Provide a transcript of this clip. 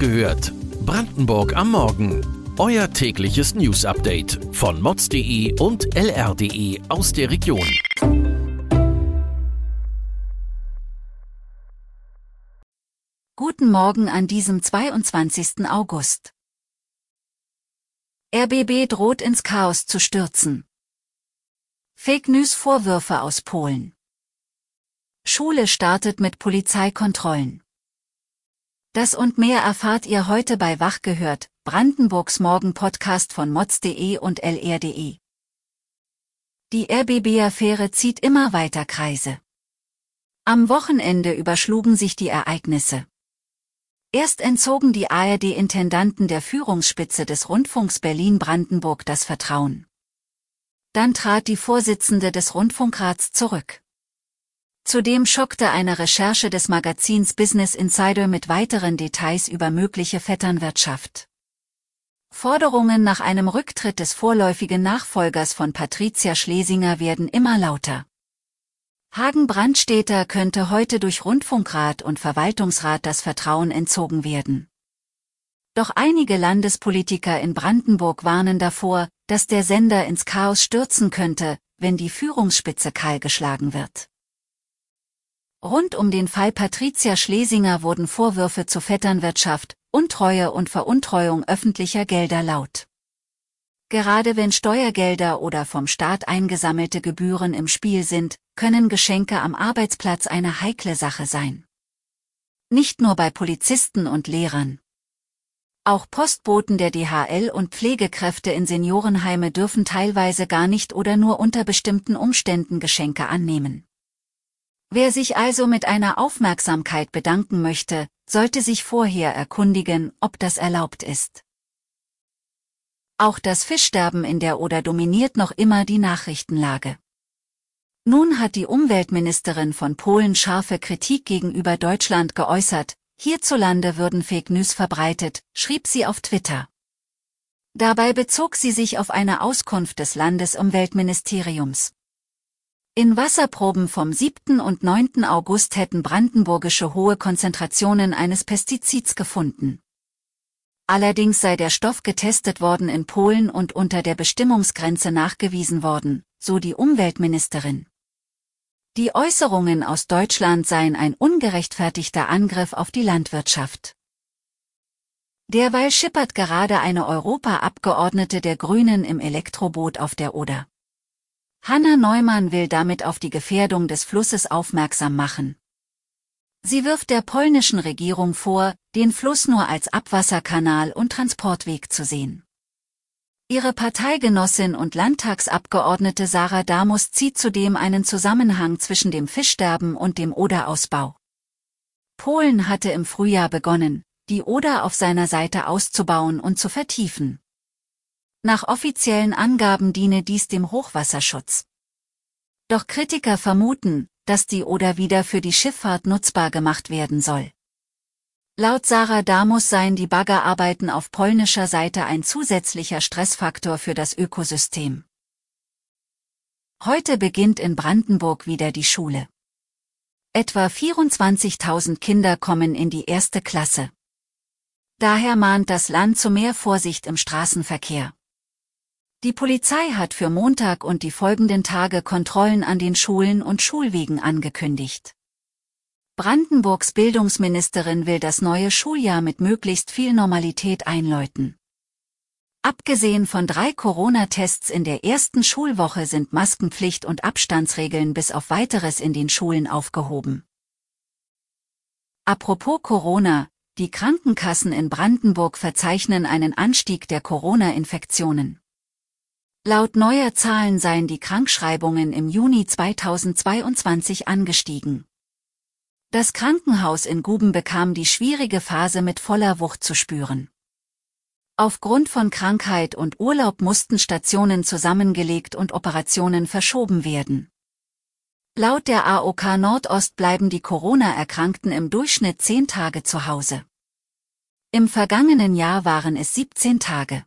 gehört. Brandenburg am Morgen. Euer tägliches News-Update von mods.de und lr.de aus der Region. Guten Morgen an diesem 22. August. RBB droht ins Chaos zu stürzen. Fake News Vorwürfe aus Polen. Schule startet mit Polizeikontrollen. Das und mehr erfahrt ihr heute bei Wach gehört, Brandenburgs Morgen-Podcast von mods.de und lr.de. Die RBB-Affäre zieht immer weiter Kreise. Am Wochenende überschlugen sich die Ereignisse. Erst entzogen die ARD-Intendanten der Führungsspitze des Rundfunks Berlin-Brandenburg das Vertrauen. Dann trat die Vorsitzende des Rundfunkrats zurück. Zudem schockte eine Recherche des Magazins Business Insider mit weiteren Details über mögliche Vetternwirtschaft. Forderungen nach einem Rücktritt des vorläufigen Nachfolgers von Patricia Schlesinger werden immer lauter. Hagen Brandstätter könnte heute durch Rundfunkrat und Verwaltungsrat das Vertrauen entzogen werden. Doch einige Landespolitiker in Brandenburg warnen davor, dass der Sender ins Chaos stürzen könnte, wenn die Führungsspitze kahlgeschlagen wird. Rund um den Fall Patricia Schlesinger wurden Vorwürfe zu Vetternwirtschaft, Untreue und Veruntreuung öffentlicher Gelder laut. Gerade wenn Steuergelder oder vom Staat eingesammelte Gebühren im Spiel sind, können Geschenke am Arbeitsplatz eine heikle Sache sein. Nicht nur bei Polizisten und Lehrern. Auch Postboten der DHL und Pflegekräfte in Seniorenheime dürfen teilweise gar nicht oder nur unter bestimmten Umständen Geschenke annehmen. Wer sich also mit einer Aufmerksamkeit bedanken möchte, sollte sich vorher erkundigen, ob das erlaubt ist. Auch das Fischsterben in der Oder dominiert noch immer die Nachrichtenlage. Nun hat die Umweltministerin von Polen scharfe Kritik gegenüber Deutschland geäußert, hierzulande würden Fake News verbreitet, schrieb sie auf Twitter. Dabei bezog sie sich auf eine Auskunft des Landesumweltministeriums. In Wasserproben vom 7. und 9. August hätten brandenburgische hohe Konzentrationen eines Pestizids gefunden. Allerdings sei der Stoff getestet worden in Polen und unter der Bestimmungsgrenze nachgewiesen worden, so die Umweltministerin. Die Äußerungen aus Deutschland seien ein ungerechtfertigter Angriff auf die Landwirtschaft. Derweil schippert gerade eine Europaabgeordnete der Grünen im Elektroboot auf der Oder. Hanna Neumann will damit auf die Gefährdung des Flusses aufmerksam machen. Sie wirft der polnischen Regierung vor, den Fluss nur als Abwasserkanal und Transportweg zu sehen. Ihre Parteigenossin und Landtagsabgeordnete Sarah Damus zieht zudem einen Zusammenhang zwischen dem Fischsterben und dem Oderausbau. Polen hatte im Frühjahr begonnen, die Oder auf seiner Seite auszubauen und zu vertiefen. Nach offiziellen Angaben diene dies dem Hochwasserschutz. Doch Kritiker vermuten, dass die Oder wieder für die Schifffahrt nutzbar gemacht werden soll. Laut Sarah Damus seien die Baggerarbeiten auf polnischer Seite ein zusätzlicher Stressfaktor für das Ökosystem. Heute beginnt in Brandenburg wieder die Schule. Etwa 24.000 Kinder kommen in die erste Klasse. Daher mahnt das Land zu mehr Vorsicht im Straßenverkehr. Die Polizei hat für Montag und die folgenden Tage Kontrollen an den Schulen und Schulwegen angekündigt. Brandenburgs Bildungsministerin will das neue Schuljahr mit möglichst viel Normalität einläuten. Abgesehen von drei Corona-Tests in der ersten Schulwoche sind Maskenpflicht und Abstandsregeln bis auf weiteres in den Schulen aufgehoben. Apropos Corona, die Krankenkassen in Brandenburg verzeichnen einen Anstieg der Corona-Infektionen. Laut neuer Zahlen seien die Krankschreibungen im Juni 2022 angestiegen. Das Krankenhaus in Guben bekam die schwierige Phase mit voller Wucht zu spüren. Aufgrund von Krankheit und Urlaub mussten Stationen zusammengelegt und Operationen verschoben werden. Laut der AOK Nordost bleiben die Corona-Erkrankten im Durchschnitt 10 Tage zu Hause. Im vergangenen Jahr waren es 17 Tage.